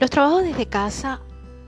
Los trabajos desde casa,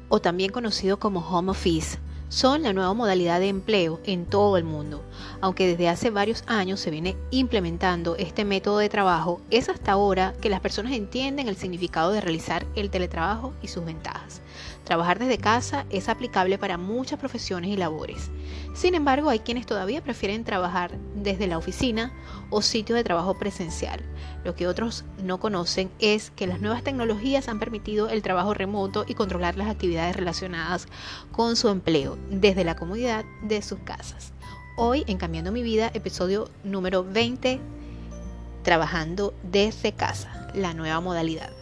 o también conocido como home office, son la nueva modalidad de empleo en todo el mundo. Aunque desde hace varios años se viene implementando este método de trabajo, es hasta ahora que las personas entienden el significado de realizar el teletrabajo y sus ventajas. Trabajar desde casa es aplicable para muchas profesiones y labores. Sin embargo, hay quienes todavía prefieren trabajar desde la oficina o sitio de trabajo presencial. Lo que otros no conocen es que las nuevas tecnologías han permitido el trabajo remoto y controlar las actividades relacionadas con su empleo desde la comodidad de sus casas. Hoy en Cambiando mi vida, episodio número 20, trabajando desde casa, la nueva modalidad.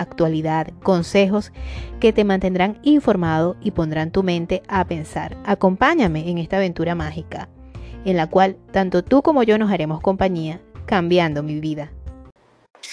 actualidad, consejos que te mantendrán informado y pondrán tu mente a pensar. Acompáñame en esta aventura mágica, en la cual tanto tú como yo nos haremos compañía, cambiando mi vida.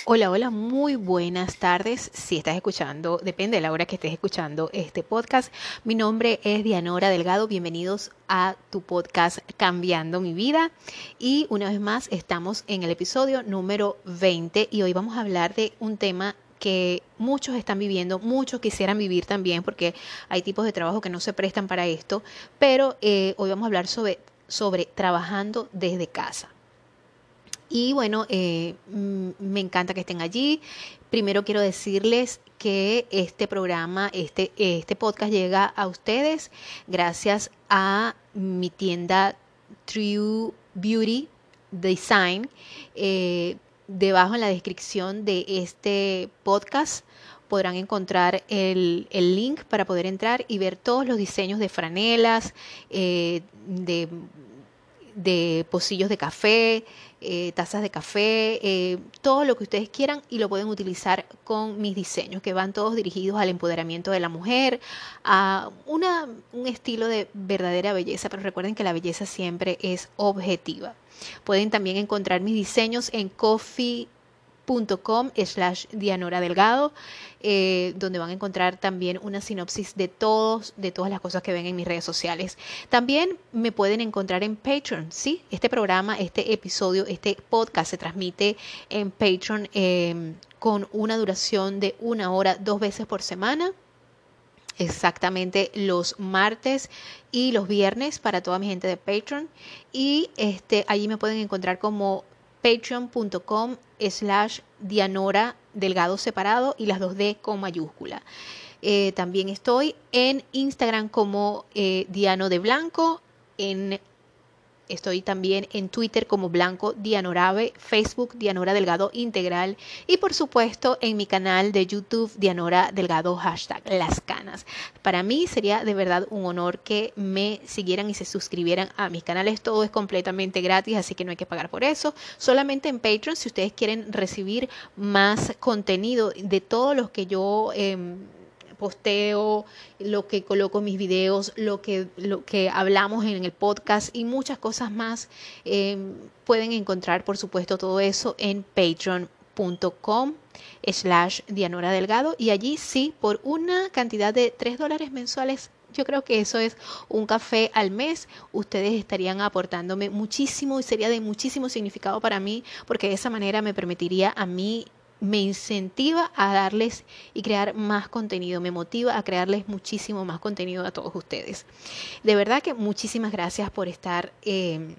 Hola, hola, muy buenas tardes. Si estás escuchando, depende de la hora que estés escuchando este podcast. Mi nombre es Dianora Delgado. Bienvenidos a tu podcast Cambiando mi vida. Y una vez más, estamos en el episodio número 20 y hoy vamos a hablar de un tema que muchos están viviendo, muchos quisieran vivir también, porque hay tipos de trabajo que no se prestan para esto, pero eh, hoy vamos a hablar sobre, sobre trabajando desde casa. Y bueno, eh, me encanta que estén allí. Primero quiero decirles que este programa, este, este podcast llega a ustedes gracias a mi tienda True Beauty Design. Eh, debajo en la descripción de este podcast podrán encontrar el, link para poder entrar y ver todos los diseños de franelas, eh, de, de, pocillos de café, eh, tazas de café, eh, todo lo que ustedes quieran y lo pueden utilizar con mis diseños, que van todos dirigidos al empoderamiento de la mujer, a una, un estilo de verdadera belleza, pero recuerden que la belleza siempre es objetiva. Pueden también encontrar mis diseños en coffee slash Dianora Delgado, eh, donde van a encontrar también una sinopsis de todos, de todas las cosas que ven en mis redes sociales. También me pueden encontrar en Patreon, ¿sí? Este programa, este episodio, este podcast se transmite en Patreon em, con una duración de una hora, dos veces por semana exactamente los martes y los viernes para toda mi gente de Patreon. Y este, allí me pueden encontrar como patreon.com slash Dianora Delgado separado y las dos D con mayúscula. Eh, también estoy en Instagram como eh, Diano de Blanco, en Estoy también en Twitter como Blanco Dianorabe, Facebook Dianora Delgado Integral y por supuesto en mi canal de YouTube Dianora Delgado hashtag Las Canas. Para mí sería de verdad un honor que me siguieran y se suscribieran a mis canales. Todo es completamente gratis, así que no hay que pagar por eso. Solamente en Patreon, si ustedes quieren recibir más contenido de todos los que yo... Em, posteo, lo que coloco en mis videos, lo que, lo que hablamos en el podcast y muchas cosas más. Em, pueden encontrar, por supuesto, todo eso en patreon.com slash Dianora Delgado y allí sí, por una cantidad de 3 dólares mensuales yo creo que eso es un café al mes. Ustedes estarían aportándome muchísimo y sería de muchísimo significado para mí porque de esa manera me permitiría a mí me incentiva a darles y crear más contenido, me motiva a crearles muchísimo más contenido a todos ustedes. De verdad que muchísimas gracias por estar... Em,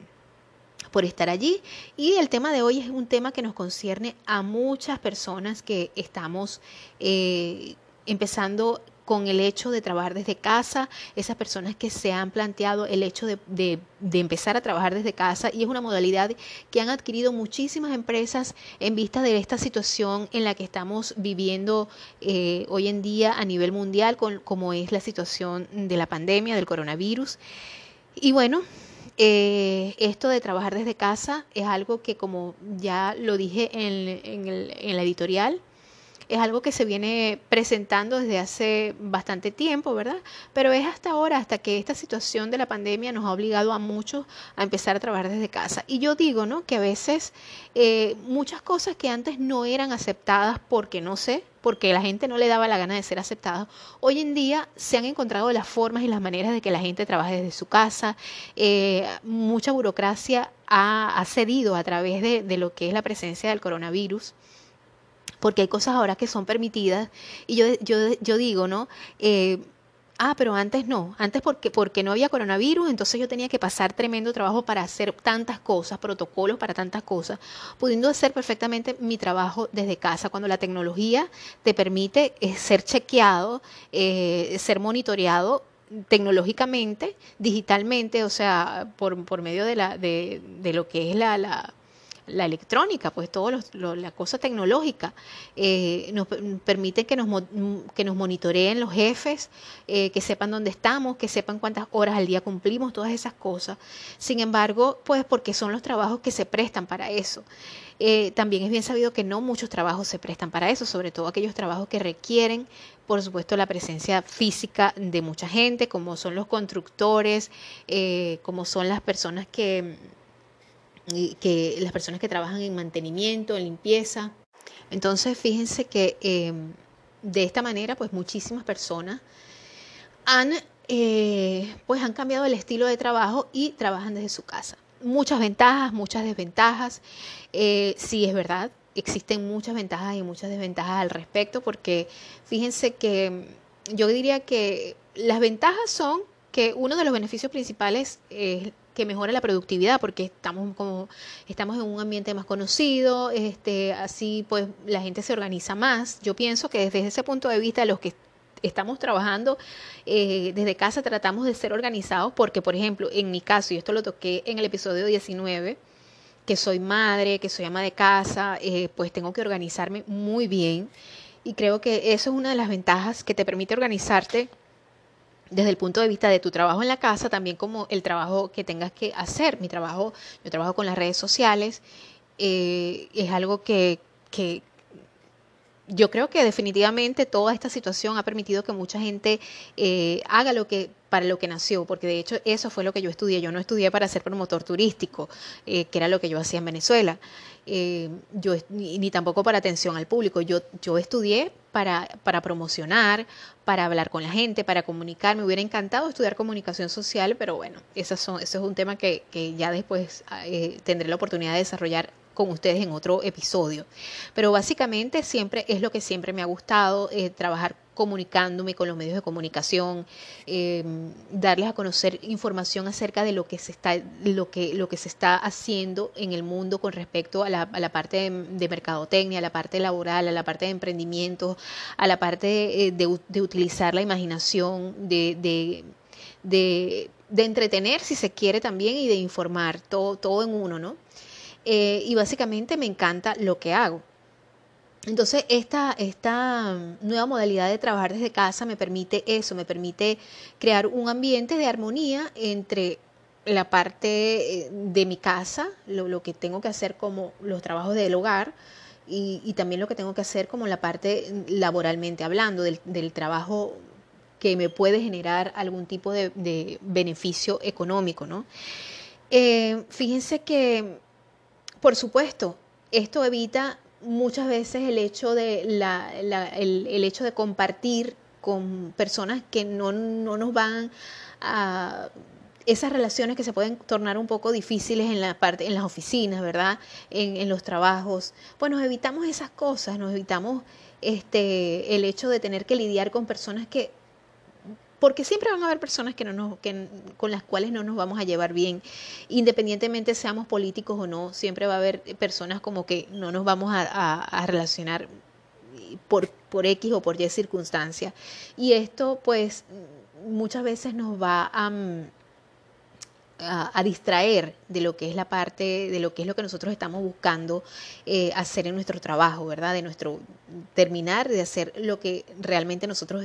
por estar allí. Y el tema de hoy es un tema que nos concierne a muchas personas que estamos eh, empezando con el hecho de trabajar desde casa, esas personas que se han planteado el hecho de, empezar a trabajar desde casa y es una modalidad que han adquirido muchísimas empresas en vista de esta situación en la que estamos viviendo eh, hoy en día a nivel mundial, con, como es la situación de la pandemia, del coronavirus. Y bueno, eh, esto de trabajar desde casa es algo que, como ya lo dije en, en la editorial, es algo que se viene presentando desde hace bastante tiempo, ¿verdad? Pero es hasta ahora, hasta que esta situación de la pandemia nos ha obligado a muchos a empezar a trabajar desde casa. Y yo digo, ¿no? Que a veces eh, muchas cosas que antes no eran aceptadas porque no sé, porque la gente no le daba la gana de ser aceptada, hoy en día se han encontrado las formas y las maneras de que la gente trabaje desde su casa. Eh, mucha burocracia ha, cedido a través de, de lo que es la presencia del coronavirus porque hay cosas ahora que son permitidas y yo, yo, yo digo, ¿no? Eh, ah, pero antes no, antes porque, porque no había coronavirus, entonces yo tenía que pasar tremendo trabajo para hacer tantas cosas, protocolos para tantas cosas, pudiendo hacer perfectamente mi trabajo desde casa, cuando la tecnología te permite eh, ser chequeado, eh, ser monitoreado tecnológicamente, digitalmente, o sea, por, por medio de, la, de, de lo que es la, la la electrónica, pues toda la cosa tecnológica, eh, nos permite que nos, que nos monitoreen los jefes, eh, que sepan dónde estamos, que sepan cuántas horas al día cumplimos, todas esas cosas. Sin embargo, pues porque son los trabajos que se prestan para eso. Eh, también es bien sabido que no muchos trabajos se prestan para eso, sobre todo aquellos trabajos que requieren, por supuesto, la presencia física de mucha gente, como son los constructores, como son las personas que que las personas que trabajan en mantenimiento, en limpieza. Entonces, fíjense que em, de esta manera, pues muchísimas personas han, eh, pues han cambiado el estilo de trabajo y trabajan desde su casa. Muchas ventajas, muchas desventajas. Eh, sí, es verdad, existen muchas ventajas y muchas desventajas al respecto, porque fíjense que yo diría que las ventajas son que uno de los beneficios principales es que mejora la productividad porque estamos como estamos en un ambiente más conocido, este así pues la gente se organiza más. Yo pienso que desde ese punto de vista los que estamos trabajando eh, desde casa tratamos de ser organizados porque por ejemplo en mi caso y esto lo toqué en el episodio 19 que soy madre, que soy ama de casa, eh, pues tengo que organizarme muy bien y creo que eso es una de las ventajas que te permite organizarte desde el punto de vista de tu trabajo en la casa, también como el trabajo que tengas que hacer. Mi trabajo, yo trabajo con las redes sociales, eh, es algo que, que, yo creo que definitivamente toda esta situación ha permitido que mucha gente eh, haga lo que para lo que nació, porque de hecho eso fue lo que yo estudié. Yo no estudié para ser promotor turístico, eh, que era lo que yo hacía en Venezuela, eh, yo, ni, tampoco para atención al público. Yo, yo estudié para, para promocionar, para hablar con la gente, para comunicar. Me hubiera encantado estudiar comunicación social, pero bueno, son, eso es un tema que, ya después eh, tendré la oportunidad de desarrollar con ustedes en otro episodio. Pero básicamente siempre es lo que siempre me ha gustado, eh, trabajar comunicándome con los medios de comunicación, eh, darles a conocer información acerca de lo que se está, lo que, lo que se está haciendo en el mundo con respecto a la, parte de, mercadotecnia, a la parte laboral, a la parte de emprendimiento, a la parte eh, de, utilizar la imaginación, de, de entretener si se quiere también y de informar, todo, todo en uno, ¿no? Eh, y básicamente me encanta lo que hago. Entonces, esta, esta nueva modalidad de trabajar desde casa me permite eso, me permite crear un ambiente de armonía entre la parte eh, de mi casa, lo, que tengo que hacer como los trabajos del hogar y, también lo que tengo que hacer como la parte laboralmente hablando, del, trabajo que me puede generar algún tipo de, beneficio económico, ¿no? Eh, fíjense que por supuesto, esto evita muchas veces el hecho de, la, el, hecho de compartir con personas que no, nos van a esas relaciones que se pueden tornar un poco difíciles en la parte, en las oficinas, ¿verdad? En, en los trabajos. Pues nos evitamos esas cosas, nos evitamos este el hecho de tener que lidiar con personas que porque siempre van a haber personas que no nos, que, con las cuales no nos vamos a llevar bien, independientemente seamos políticos o no, siempre va a haber personas como que no nos vamos a, relacionar por, por X o por Y circunstancia. Y esto pues muchas veces nos va a, a, distraer de lo que es la parte, de lo que es lo que nosotros estamos buscando eh, hacer en nuestro trabajo, ¿verdad? De nuestro terminar de hacer lo que realmente nosotros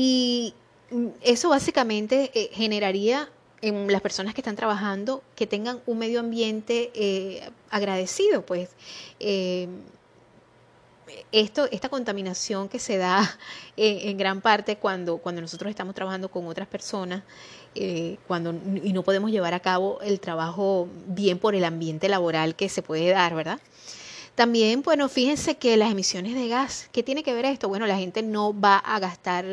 Y eso básicamente eh, generaría en las personas que están trabajando que tengan un medio ambiente eh, agradecido, pues. Eh, esto, esta contaminación que se da en, gran parte cuando, cuando nosotros estamos trabajando con otras personas cuando, y no podemos llevar a cabo el trabajo bien por el ambiente laboral que se puede dar, ¿verdad? También, bueno, fíjense que las emisiones de gas, ¿qué tiene que ver esto? Bueno, la gente no va a gastar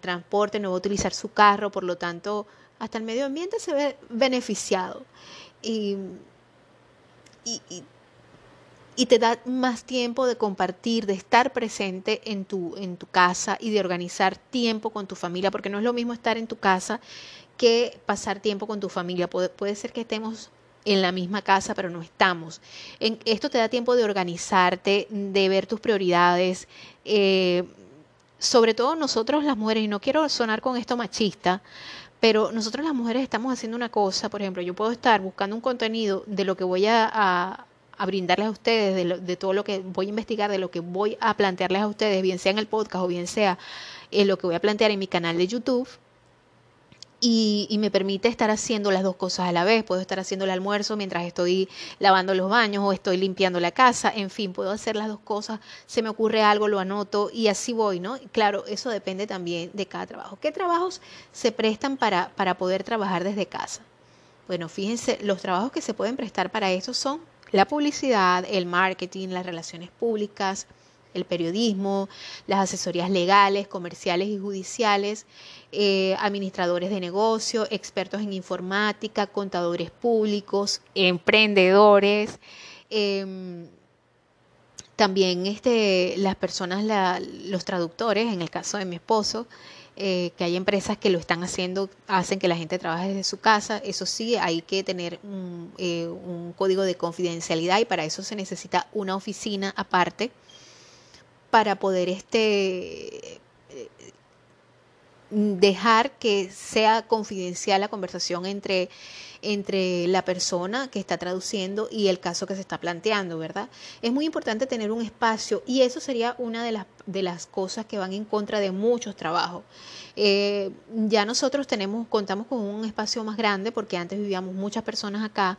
transporte, no va a utilizar su carro, por lo tanto, hasta el medio ambiente se ve beneficiado. Y, y, te da más tiempo de compartir, de estar presente en tu, en tu casa y de organizar tiempo con tu familia, porque no es lo mismo estar en tu casa que pasar tiempo con tu familia. Puede, puede ser que estemos en la misma casa, pero no estamos. En, esto te da tiempo de organizarte, de ver tus prioridades. Eh, sobre todo nosotros las mujeres, y no quiero sonar con esto machista, pero nosotros las mujeres estamos haciendo una cosa, por ejemplo, yo puedo estar buscando un contenido de lo que voy a, brindarles a ustedes, de, de, todo lo que voy a investigar, de lo que voy a plantearles a ustedes, bien sea en el podcast o bien sea en lo que voy a plantear en mi canal de YouTube y, me permite estar haciendo las dos cosas a la vez. Puedo estar haciendo el almuerzo mientras estoy lavando los baños o estoy limpiando la casa. En fin, puedo hacer las dos cosas. Se me ocurre algo, lo anoto y así voy, ¿no? Claro, eso depende también de cada trabajo. ¿Qué trabajos se prestan para, para poder trabajar desde casa? Bueno, fíjense, los trabajos que se pueden prestar para eso son la publicidad, el marketing, las relaciones públicas, el periodismo, las asesorías legales, comerciales y judiciales, eh, administradores de negocio, expertos en informática, contadores públicos, emprendedores. Em, también este, las personas, los traductores, en el caso de mi esposo, eh, que hay empresas que lo están haciendo, hacen que la gente trabaje desde su casa. Eso sí, hay que tener un, eh, un código de confidencialidad y para eso se necesita una oficina aparte para poder este dejar que sea confidencial la conversación entre, entre la persona que está traduciendo y el caso que se está planteando, ¿verdad? Es muy importante tener un espacio y eso sería una de las, de las cosas que van en contra de muchos trabajos. Eh, ya nosotros tenemos, contamos con un espacio más grande porque antes vivíamos muchas personas acá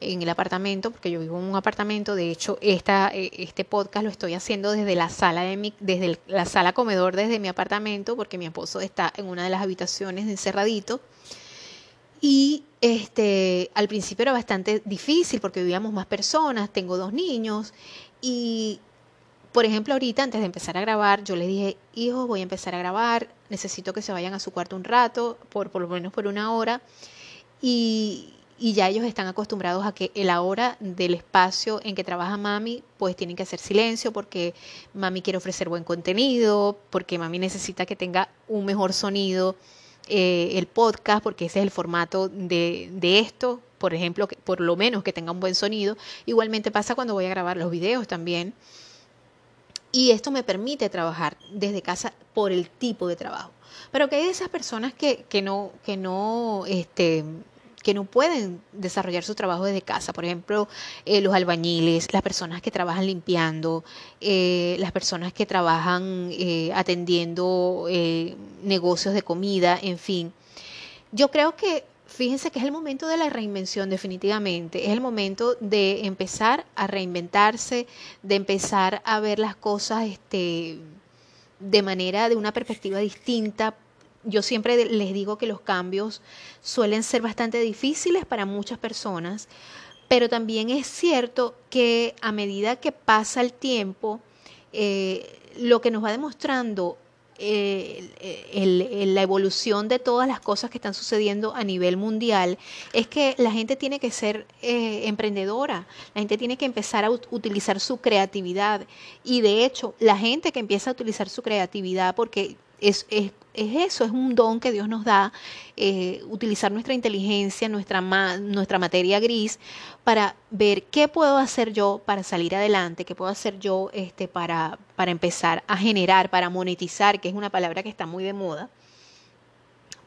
en el apartamento, porque yo vivo en un apartamento, de hecho esta, eh, este podcast lo estoy haciendo desde la sala de mi, desde la sala comedor desde mi apartamento, porque mi esposo está en una de las habitaciones encerradito. Y este, al principio era bastante difícil porque vivíamos más personas, tengo dos niños y por ejemplo, ahorita antes de empezar a grabar, yo les dije, hijos, voy a empezar a grabar, necesito que se vayan a su cuarto un rato, por, por lo menos por una hora. Y, y ya ellos están acostumbrados a que la hora del espacio en que trabaja mami, pues tienen que hacer silencio porque mami quiere ofrecer buen contenido, porque mami necesita que tenga un mejor sonido eh, el podcast, porque ese es el formato de, de esto, por ejemplo, que, por lo menos que tenga un buen sonido. Igualmente pasa cuando voy a grabar los videos también. Y esto me permite trabajar desde casa por el tipo de trabajo. Pero que hay esas personas que, que no, que no, este, que no pueden desarrollar su trabajo desde casa. Por ejemplo, eh, los albañiles, las personas que trabajan limpiando, eh, las personas que trabajan eh, atendiendo negocios de comida, en fin. Yo creo que fíjense que es el momento de la reinvención definitivamente, es el momento de empezar a reinventarse, de empezar a ver las cosas este, de manera, de una perspectiva distinta. Yo siempre les digo que los cambios suelen ser bastante difíciles para muchas personas, pero también es cierto que a medida que pasa el tiempo, eh, lo que nos va demostrando la evolución de todas las cosas que están sucediendo a nivel mundial es que la gente tiene que ser eh, emprendedora, la gente tiene que empezar a utilizar su creatividad. Y de hecho la gente que empieza a utilizar su creatividad porque es eso, es un don que Dios nos da, eh, utilizar nuestra inteligencia, nuestra, nuestra materia gris, para ver qué puedo hacer yo para salir adelante, qué puedo hacer yo este, para, para empezar a generar, para monetizar, que es una palabra que está muy de moda.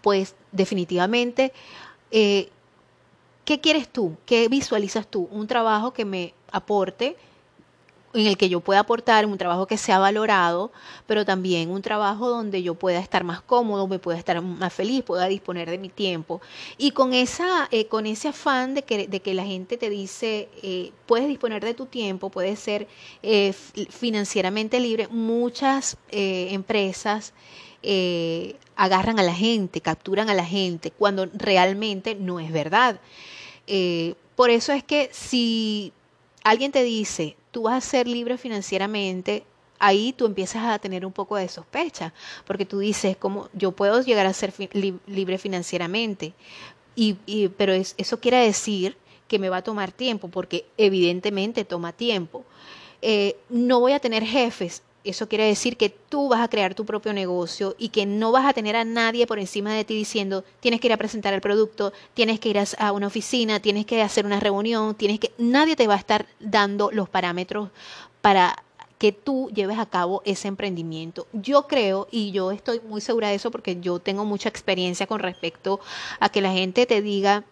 Pues definitivamente, eh, ¿qué quieres tú? ¿Qué visualizas tú? Un trabajo que me aporte en el que yo pueda aportar, un trabajo que sea valorado, pero también un trabajo donde yo pueda estar más cómodo, me pueda estar más feliz, pueda disponer de mi tiempo. Y con, esa, eh, con ese afán de que, de que la gente te dice, eh, puedes disponer de tu tiempo, puedes ser eh, financieramente libre, muchas empresas agarran a la gente, capturan a la gente, cuando realmente no es verdad. por eso es que si alguien te dice, tú vas a ser libre financieramente, ahí tú empiezas a tener un poco de sospecha, porque tú dices, como yo puedo llegar a ser libre financieramente? Y, pero eso quiere decir que me va a tomar tiempo, porque evidentemente toma tiempo. Eh, no voy a tener jefes, eso quiere decir que tú vas a crear tu propio negocio y que no vas a tener a nadie por encima de ti diciendo, tienes que ir a presentar el producto, tienes que ir a una oficina, tienes que hacer una reunión, tienes que nadie te va a estar dando los parámetros para que tú lleves a cabo ese emprendimiento. Yo creo, y yo estoy muy segura de eso porque yo tengo mucha experiencia con respecto a que la gente te diga,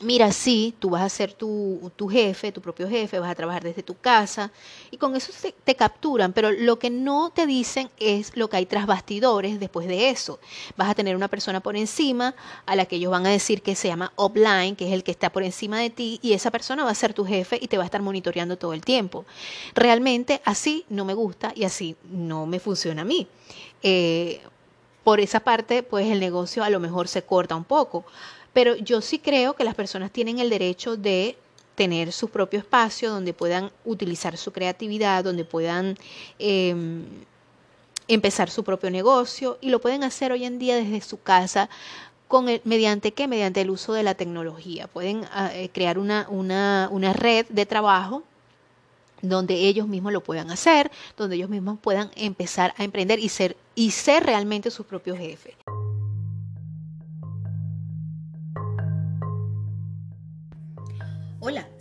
mira, sí, tú vas a ser tu, jefe, tu propio jefe, vas a trabajar desde tu casa y con eso te, capturan, pero lo que no te dicen es lo que hay tras bastidores después de eso. Vas a tener una persona por encima a la que ellos van a decir que se llama offline, que es el que está por encima de ti y esa persona va a ser tu jefe y te va a estar monitoreando todo el tiempo. Realmente así no me gusta y así no me funciona a mí. Eh, por esa parte, pues el negocio a lo mejor se corta un poco. Pero yo sí creo que las personas tienen el derecho de tener su propio espacio donde puedan utilizar su creatividad, donde puedan em, empezar su propio negocio y lo pueden hacer hoy en día desde su casa. Con ¿Mediante qué? Mediante el uso de la tecnología. Pueden ah, eh, crear una, una, una red de trabajo donde ellos mismos lo puedan hacer, donde ellos mismos puedan empezar a emprender y ser, y ser realmente sus propios jefes.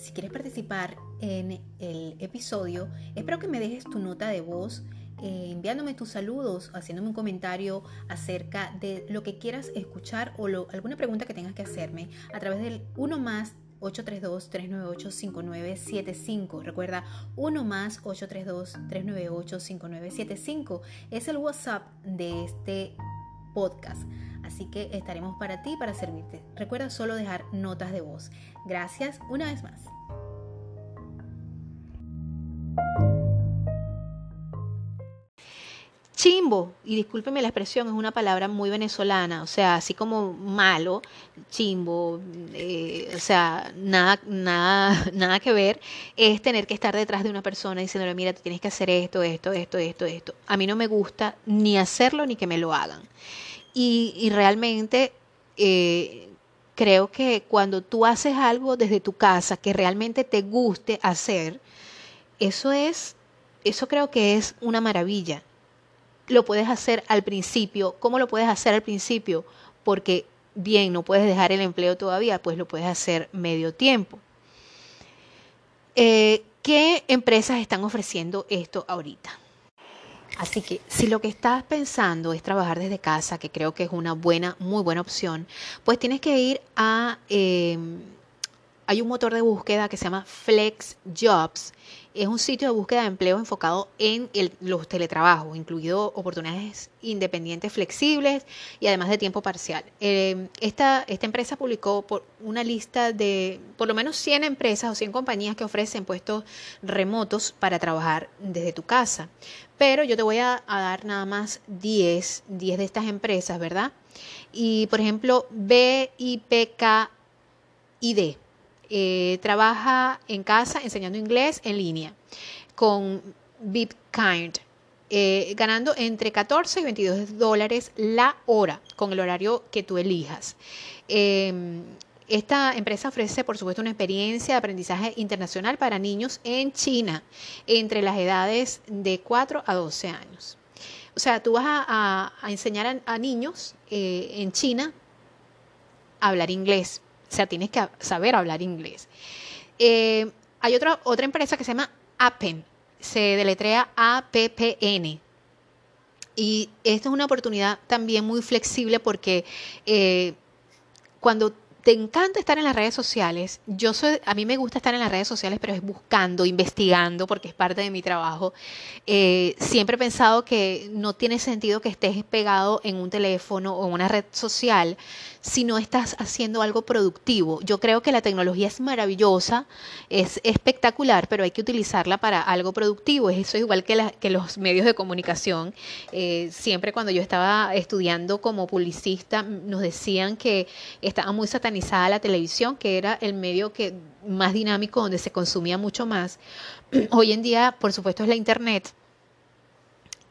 Si quieres participar en el episodio, espero que me dejes tu nota de voz eh, enviándome tus saludos, haciéndome un comentario acerca de lo que quieras escuchar o alguna pregunta que tengas que hacerme a través del 1 más 832-398-5975. Recuerda, 1 más 832-398-5975 es el WhatsApp de este podcast. Así que estaremos para ti, para servirte. Recuerda solo dejar notas de voz. Gracias una vez más. Chimbo, y discúlpeme la expresión, es una palabra muy venezolana, o sea, así como malo, chimbo, eh, o sea, nada, nada, nada que ver, es tener que estar detrás de una persona diciéndole, mira, tú tienes que hacer esto, esto, esto, esto, esto. A mí no me gusta ni hacerlo ni que me lo hagan. Y, realmente eh, creo que cuando tú haces algo desde tu casa que realmente te guste hacer, eso es, eso creo que es una maravilla. Lo puedes hacer al principio. ¿Cómo lo puedes hacer al principio? Porque bien, no puedes dejar el empleo todavía, pues lo puedes hacer medio tiempo. Eh, ¿Qué empresas están ofreciendo esto ahorita? Así que si lo que estás pensando es trabajar desde casa, que creo que es una buena, muy buena opción, pues tienes que ir a... Em, hay un motor de búsqueda que se llama Flex Jobs. Es un sitio de búsqueda de empleo enfocado en los teletrabajos, incluido oportunidades independientes flexibles y además de tiempo parcial. Esta, esta empresa publicó por una lista de por lo menos 100 empresas o 100 compañías que ofrecen puestos remotos para trabajar desde tu casa. Pero yo te voy a, a dar nada más 10, 10 de estas empresas, ¿verdad? Y por ejemplo, BIPKID eh, trabaja en casa enseñando inglés en línea con BitKind, eh, ganando entre 14 y 22 dólares la hora con el horario que tú elijas. Em, esta empresa ofrece, por supuesto, una experiencia de aprendizaje internacional para niños en China entre las edades de 4 a 12 años. o sea, tú vas a, enseñar a, niños eh, en China a hablar inglés. O sea, tienes que saber hablar inglés. Eh, hay otra, otra empresa que se llama Appen. Se deletrea A-P-P-N. Y esta es una oportunidad también muy flexible porque eh, cuando te encanta estar en las redes sociales. Yo soy, a mí me gusta estar en las redes sociales, pero es buscando, investigando, porque es parte de mi trabajo. Eh, siempre he pensado que no tiene sentido que estés pegado en un teléfono o en una red social si no estás haciendo algo productivo. Yo creo que la tecnología es maravillosa, es espectacular, pero hay que utilizarla para algo productivo. Eso es igual que, los medios de comunicación. Eh, siempre cuando yo estaba estudiando como publicista, nos decían que estaba muy la televisión, que era el medio que más dinámico donde se consumía mucho más. Hoy en día, por supuesto, es la Internet.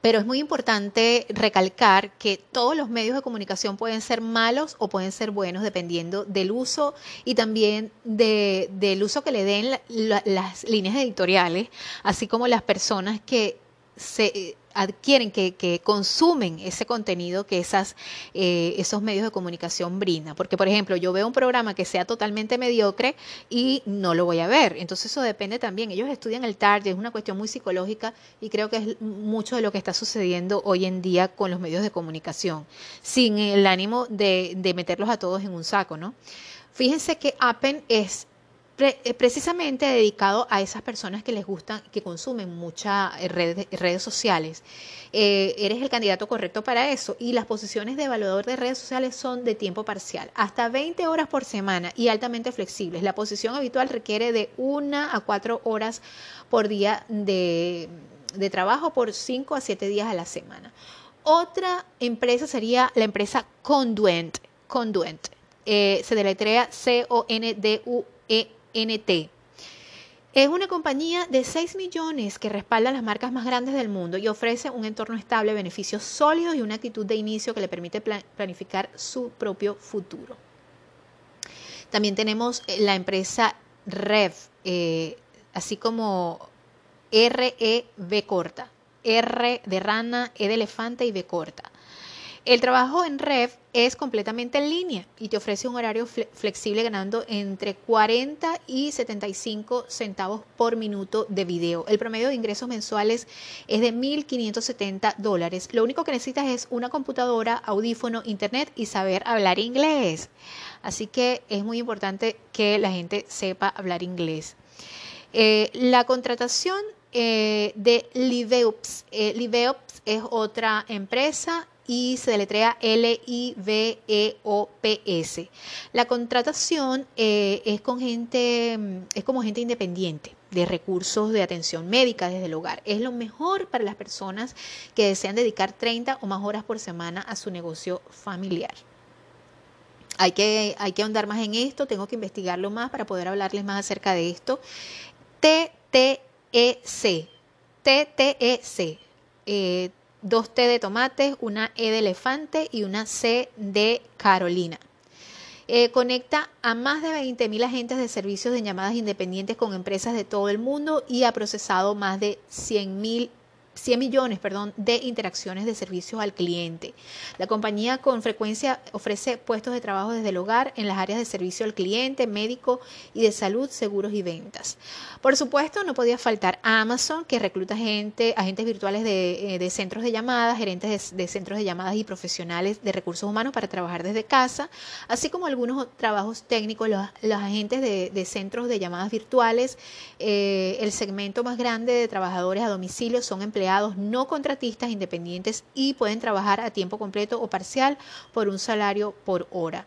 Pero es muy importante recalcar que todos los medios de comunicación pueden ser malos o pueden ser buenos dependiendo del uso y también del uso que le den las líneas editoriales, así como las personas que se adquieren, que, consumen ese contenido que esas, eh, esos medios de comunicación brindan. Porque, por ejemplo, yo veo un programa que sea totalmente mediocre y no lo voy a ver. Entonces eso depende también. Ellos estudian el target, es una cuestión muy psicológica y creo que es mucho de lo que está sucediendo hoy en día con los medios de comunicación, sin el ánimo de, de meterlos a todos en un saco, ¿no? Fíjense que Appen es eh, precisamente dedicado a esas personas que les gustan, que consumen muchas eh, redes, redes sociales. Eh, eres el candidato correcto para eso. Y las posiciones de evaluador de redes sociales son de tiempo parcial, hasta 20 horas por semana y altamente flexibles. La posición habitual requiere de una a cuatro horas por día de, trabajo por 5 a 7 días a la semana. Otra empresa sería la empresa Conduent. Conduent. se deletrea C-O-N-D-U-E NT. Es una compañía de 6 millones que respalda las marcas más grandes del mundo y ofrece un entorno estable, beneficios sólidos y una actitud de inicio que le permite planificar su propio futuro. También tenemos eh, la empresa Rev, eh, así como REV corta, R de rana, E de elefante y V corta. El trabajo en Rev es completamente en línea y te ofrece un horario flexible ganando entre 40 y 75 centavos por minuto de video. El promedio de ingresos mensuales es de 1.570 dólares. Lo único que necesitas es una computadora, audífono, internet y saber hablar inglés. Así que es muy importante que la gente sepa hablar inglés. Eh, la contratación eh, de Liveops. Eh, Liveops es otra empresa y se deletrea L-I-V-E-O-P-S. La contratación eh, es con gente, es como gente independiente de recursos de atención médica desde el hogar. Es lo mejor para las personas que desean dedicar 30 o más horas por semana a su negocio familiar. Hay que, hay que ahondar más en esto, tengo que investigarlo más para poder hablarles más acerca de esto. T-T-E-C. T-T-E-C. Eh, dos T de tomates, una E de elefante y una C de Carolina. Eh, conecta a más de 20.000 agentes de servicios de llamadas independientes con empresas de todo el mundo y ha procesado más de 100.000 100 millones perdón, de interacciones de servicios al cliente. La compañía con frecuencia ofrece puestos de trabajo desde el hogar en las áreas de servicio al cliente, médico y de salud, seguros y ventas. Por supuesto, no podía faltar Amazon, que recluta gente, agentes virtuales de, eh, centros de llamadas, gerentes de, centros de llamadas y profesionales de recursos humanos para trabajar desde casa, así como algunos trabajos técnicos, los, agentes de, centros de llamadas virtuales. Eh, el segmento más grande de trabajadores a domicilio son empleados no contratistas independientes y pueden trabajar a tiempo completo o parcial por un salario por hora.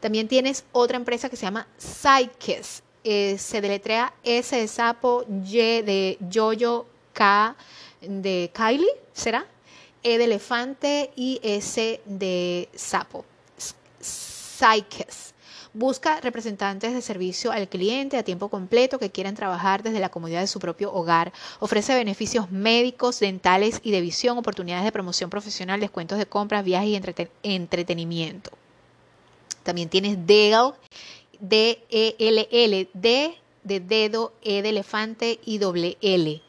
También tienes otra empresa que se llama Psyches. Eh, se deletrea S de sapo, Y de yoyo, K de Kylie, ¿será? E de elefante y S de sapo. Psyches. Busca representantes de servicio al cliente a tiempo completo que quieran trabajar desde la comodidad de su propio hogar. Ofrece beneficios médicos, dentales y de visión, oportunidades de promoción profesional, descuentos de compras, viajes y entretenimiento. También tienes Dale, D-E-L-L, D de dedo, E de elefante y doble L.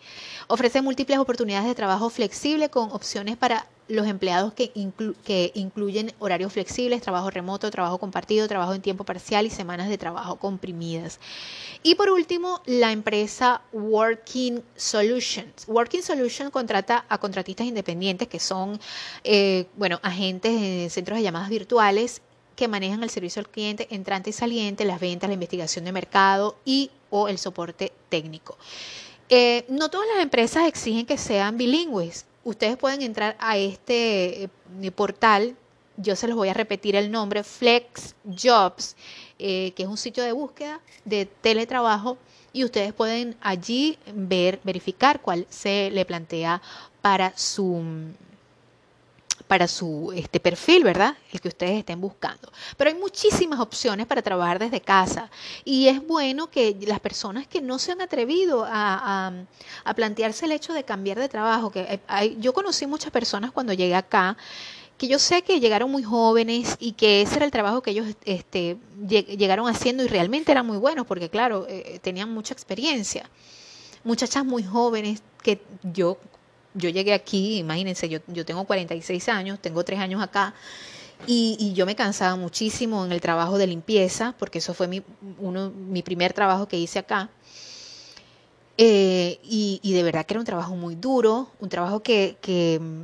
Ofrece múltiples oportunidades de trabajo flexible con opciones para los empleados que, que incluyen horarios flexibles, trabajo remoto, trabajo compartido, trabajo en tiempo parcial y semanas de trabajo comprimidas. Y por último, la empresa Working Solutions. Working Solutions contrata a contratistas independientes que son, eh, bueno, agentes en centros de llamadas virtuales que manejan el servicio al cliente entrante y saliente, las ventas, la investigación de mercado y o el soporte técnico. Eh, no todas las empresas exigen que sean bilingües. Ustedes pueden entrar a este eh, portal, yo se los voy a repetir el nombre, Flex Jobs, eh, que es un sitio de búsqueda de teletrabajo y ustedes pueden allí ver, verificar cuál se le plantea para su para su este perfil, ¿verdad? El que ustedes estén buscando. Pero hay muchísimas opciones para trabajar desde casa y es bueno que las personas que no se han atrevido a, plantearse el hecho de cambiar de trabajo, que hay, yo conocí muchas personas cuando llegué acá que yo sé que llegaron muy jóvenes y que ese era el trabajo que ellos este, llegaron haciendo y realmente eran muy buenos porque claro, eh, tenían mucha experiencia. Muchachas muy jóvenes que yo yo llegué aquí, imagínense, yo, yo tengo 46 años, tengo tres años acá, y, yo me cansaba muchísimo en el trabajo de limpieza, porque eso fue mi, uno, mi primer trabajo que hice acá. Eh, y, de verdad que era un trabajo muy duro, un trabajo que, que mm,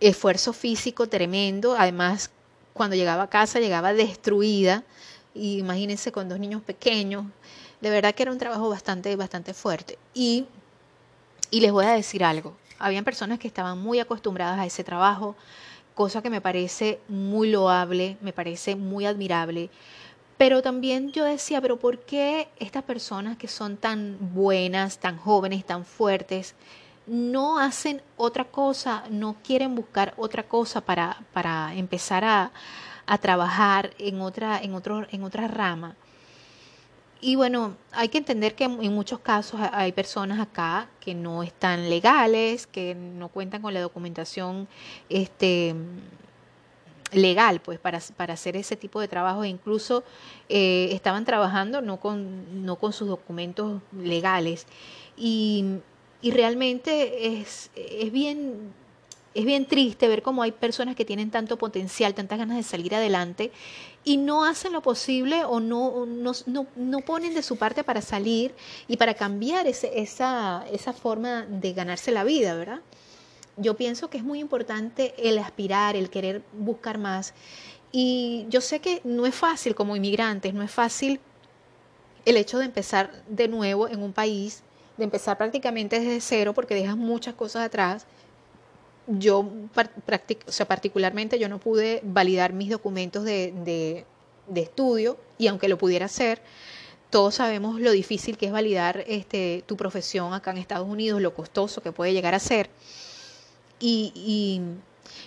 esfuerzo físico tremendo, además cuando llegaba a casa llegaba destruida, y imagínense con dos niños pequeños, de verdad que era un trabajo bastante, bastante fuerte. Y y les voy a decir algo, habían personas que estaban muy acostumbradas a ese trabajo, cosa que me parece muy loable, me parece muy admirable. Pero también yo decía, pero ¿por qué estas personas que son tan buenas, tan jóvenes, tan fuertes, no hacen otra cosa, no quieren buscar otra cosa para, para empezar a, a trabajar en otra, en, otro, en otra rama? Y bueno, hay que entender que en muchos casos hay personas acá que no están legales, que no cuentan con la documentación este, legal pues para, para hacer ese tipo de trabajo e incluso eh, estaban trabajando no con, no con sus documentos legales. Y, y realmente es, es bien es bien triste ver cómo hay personas que tienen tanto potencial, tantas ganas de salir adelante y no hacen lo posible o no, no, no, ponen de su parte para salir y para cambiar ese, esa, esa forma de ganarse la vida, ¿verdad? Yo pienso que es muy importante el aspirar, el querer buscar más. Y yo sé que no es fácil como inmigrantes, no es fácil el hecho de empezar de nuevo en un país, de empezar prácticamente desde cero porque dejas muchas cosas atrás yo, sea, particularmente, yo no pude validar mis documentos de, estudio y aunque lo pudiera hacer, todos sabemos lo difícil que es validar este, tu profesión acá en Estados Unidos, lo costoso que puede llegar a ser. Y,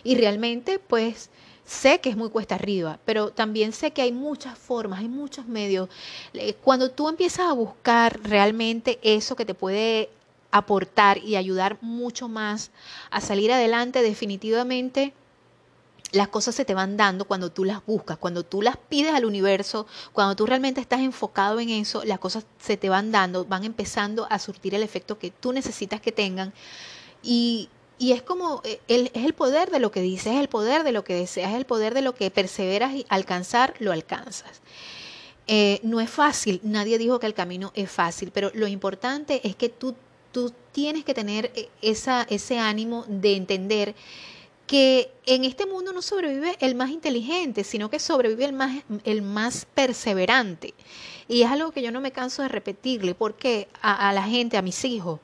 y, realmente, pues, sé que es muy cuesta arriba, pero también sé que hay muchas formas, hay muchos medios. Eh, cuando tú empiezas a buscar realmente eso que te puede aportar y ayudar mucho más a salir adelante, definitivamente las cosas se te van dando cuando tú las buscas, cuando tú las pides al universo, cuando tú realmente estás enfocado en eso, las cosas se te van dando, van empezando a surtir el efecto que tú necesitas que tengan. Y, es como, eh, el, es el poder de lo que dices, es el poder de lo que deseas, es el poder de lo que perseveras y alcanzar, lo alcanzas. Eh, no es fácil, nadie dijo que el camino es fácil, pero lo importante es que tú tú tienes que tener eh, esa, ese ánimo de entender que en este mundo no sobrevive el más inteligente, sino que sobrevive el más, el más perseverante. Y es algo que yo no me canso de repetirle, porque a, a la gente, a mis hijos,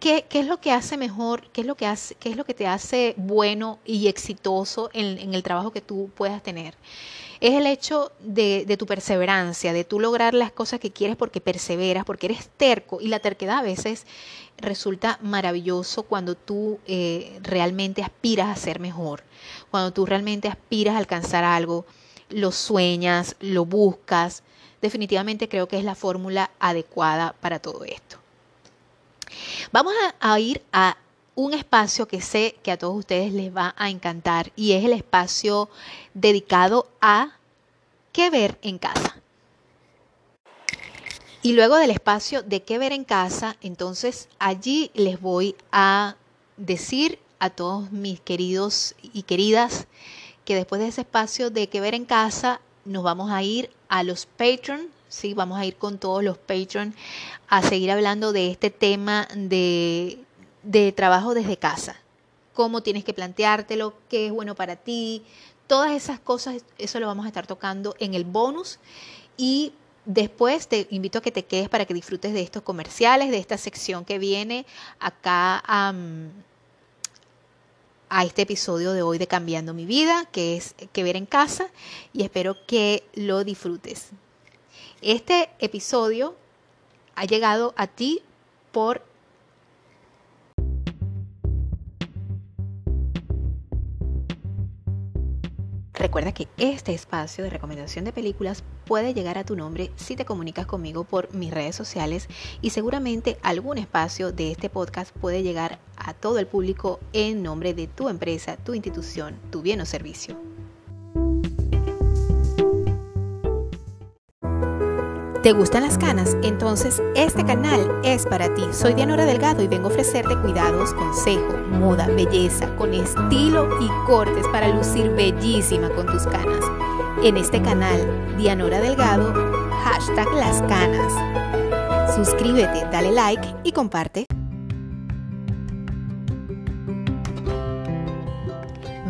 ¿Qué, ¿Qué, es lo que hace mejor? ¿Qué es lo que, hace, qué es lo que te hace bueno y exitoso en, en el trabajo que tú puedas tener? es el hecho de, tu perseverancia, de tú lograr las cosas que quieres porque perseveras, porque eres terco y la terquedad a veces resulta maravilloso cuando tú eh, realmente aspiras a ser mejor, cuando tú realmente aspiras a alcanzar algo, lo sueñas, lo buscas. Definitivamente creo que es la fórmula adecuada para todo esto. Vamos a ir a un espacio que sé que a todos ustedes les va a encantar y es el espacio dedicado a qué ver en casa. Y luego del espacio de qué ver en casa, entonces allí les voy a decir a todos mis queridos y queridas que después de ese espacio de que ver en casa nos vamos a ir a los Patreon, sí, vamos a ir con todos los Patreon a seguir hablando de este tema de, de trabajo desde casa. Cómo tienes que planteártelo, qué es bueno para ti, todas esas cosas, eso lo vamos a estar tocando en el bonus y Después te invito a que te quedes para que disfrutes de estos comerciales, de esta sección que viene acá a este episodio de hoy de Cambiando mi vida, que es que ver en casa, y espero que lo disfrutes. Este episodio ha llegado a ti por Recuerda que este espacio de recomendación de películas puede llegar a tu nombre si te comunicas conmigo por mis redes sociales y seguramente algún espacio de este podcast puede llegar a todo el público en nombre de tu empresa, tu institución, tu bien o servicio. ¿Te gustan las canas? Entonces este canal es para ti. Soy Dianora Delgado y vengo a ofrecerte cuidados, consejo, moda, belleza, con estilo y cortes para lucir bellísima con tus canas. En este canal, Dianora Delgado, hashtag las canas. Suscríbete, dale like y comparte.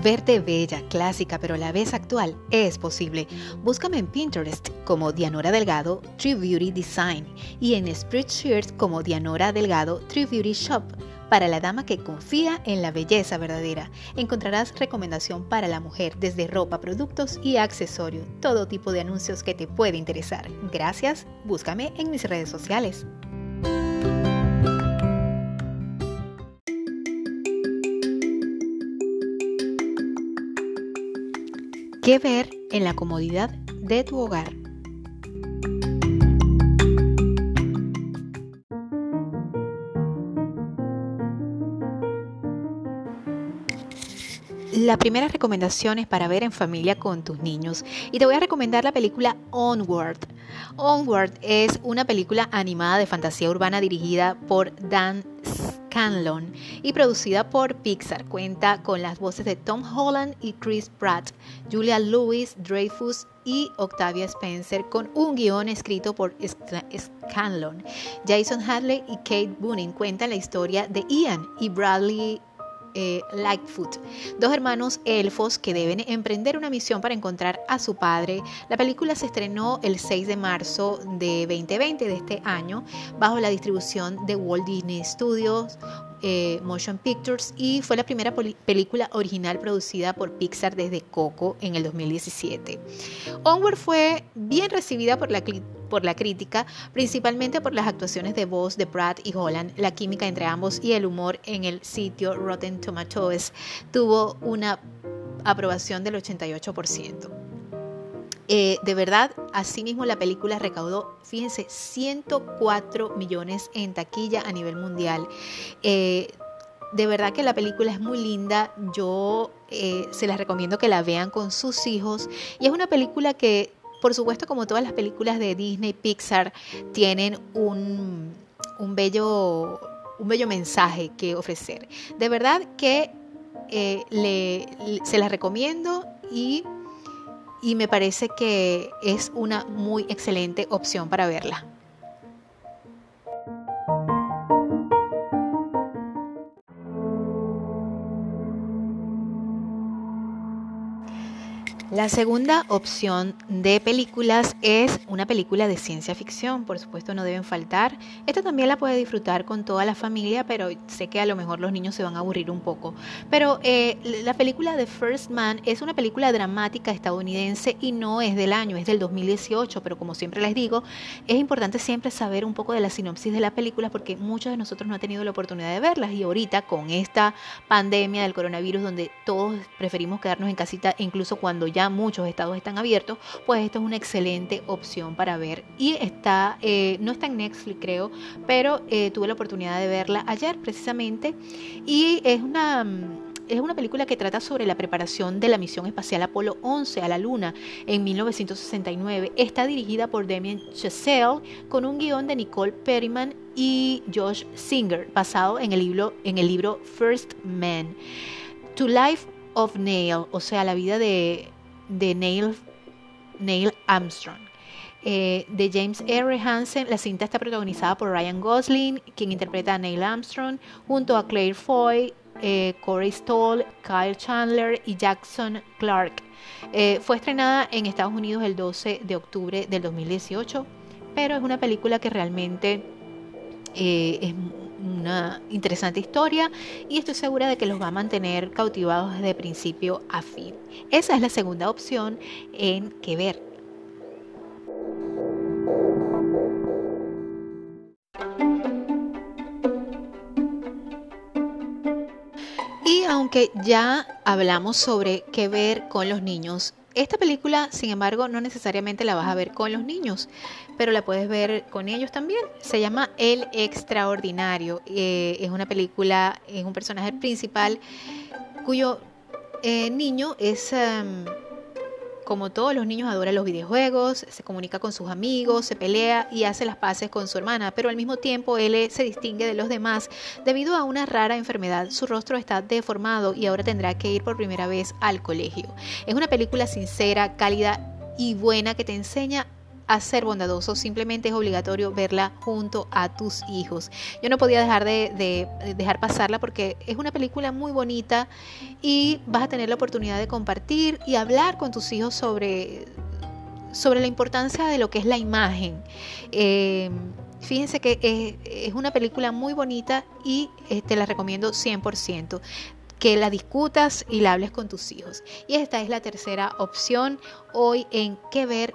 Verte bella, clásica, pero a la vez actual es posible. Búscame en Pinterest como Dianora Delgado True Beauty Design y en Spreadshirt como Dianora Delgado True Beauty Shop. Para la dama que confía en la belleza verdadera, encontrarás recomendación para la mujer desde ropa, productos y accesorios, todo tipo de anuncios que te puede interesar. Gracias, búscame en mis redes sociales. ¿Qué ver en la comodidad de tu hogar? La primera recomendación es para ver en familia con tus niños y te voy a recomendar la película Onward. Onward es una película animada de fantasía urbana dirigida por Dan Scanlon y producida por Pixar. Cuenta con las voces de Tom Holland y Chris Pratt, Julia Louis Dreyfus y Octavia Spencer con un guion escrito por Scanlon. Jason Hadley y Kate Booning cuentan la historia de Ian y Bradley eh, Lightfoot, dos hermanos elfos que deben emprender una misión para encontrar a su padre. La película se estrenó el 6 de marzo de 2020 de este año bajo la distribución de Walt Disney Studios, eh, Motion Pictures y fue la primera película original producida por Pixar desde Coco en el 2017. Onward fue bien recibida por la, por la crítica, principalmente por las actuaciones de voz de Brad y Holland, la química entre ambos y el humor en el sitio Rotten Tomatoes tuvo una aprobación del 88%. Eh, de verdad, asimismo la película recaudó, fíjense, 104 millones en taquilla a nivel mundial. Eh, de verdad que la película es muy linda, yo eh, se las recomiendo que la vean con sus hijos y es una película que, por supuesto, como todas las películas de Disney, Pixar, tienen un, bello, un bello mensaje que ofrecer. De verdad que se las recomiendo y y me parece que es una muy excelente opción para verla. La segunda opción de películas es una película de ciencia ficción, por supuesto no deben faltar. Esta también la puede disfrutar con toda la familia, pero sé que a lo mejor los niños se van a aburrir un poco. Pero eh, la película The First Man es una película dramática estadounidense y no es del año, es del 2018, pero como siempre les digo, es importante siempre saber un poco de la sinopsis de la película porque muchos de nosotros no han tenido la oportunidad de verlas y ahorita con esta pandemia del coronavirus donde todos preferimos quedarnos en casita incluso cuando ya muchos estados están abiertos, pues esto es una excelente opción para ver. Y está, eh, no está en Netflix creo, pero eh, tuve la oportunidad de verla ayer precisamente y es una mm, es una película que trata sobre la preparación de la misión espacial Apolo 11 a la Luna en 1969. Está dirigida por Damien Chazelle con un guion de Nicole Perryman y Josh Singer, basado en el libro, en el libro First Man. To Life of Neil, o sea, la vida de, de Neil, Neil Armstrong. Eh, de James R. Hansen. La cinta está protagonizada por Ryan Gosling, quien interpreta a Neil Armstrong, junto a Claire Foy, eh, Corey Stoll, Kyle Chandler y Jackson Clark. Eh, fue estrenada en Estados Unidos el 12 de octubre del 2018, pero es una película que realmente es una interesante historia y estoy segura de que los va a mantener cautivados desde principio a fin. Esa es la segunda opción en que ver. Y aunque ya hablamos sobre qué ver con los niños, esta película, sin embargo, no necesariamente la vas a ver con los niños, pero la puedes ver con ellos también. Se llama El Extraordinario. Eh, es una película, es un personaje principal cuyo eh, niño es... Em, como todos los niños adora los videojuegos, se comunica con sus amigos, se pelea y hace las paces con su hermana, pero al mismo tiempo él se distingue de los demás debido a una rara enfermedad. Su rostro está deformado y ahora tendrá que ir por primera vez al colegio. Es una película sincera, cálida y buena que te enseña a ser bondadoso, simplemente es obligatorio verla junto a tus hijos. Yo no podía dejar de, dejar pasarla porque es una película muy bonita y vas a tener la oportunidad de compartir y hablar con tus hijos sobre, sobre la importancia de lo que es la imagen. Eh, fíjense que es, una película muy bonita y eh, te la recomiendo 100% que la discutas y la hables con tus hijos. Y esta es la tercera opción hoy en qué ver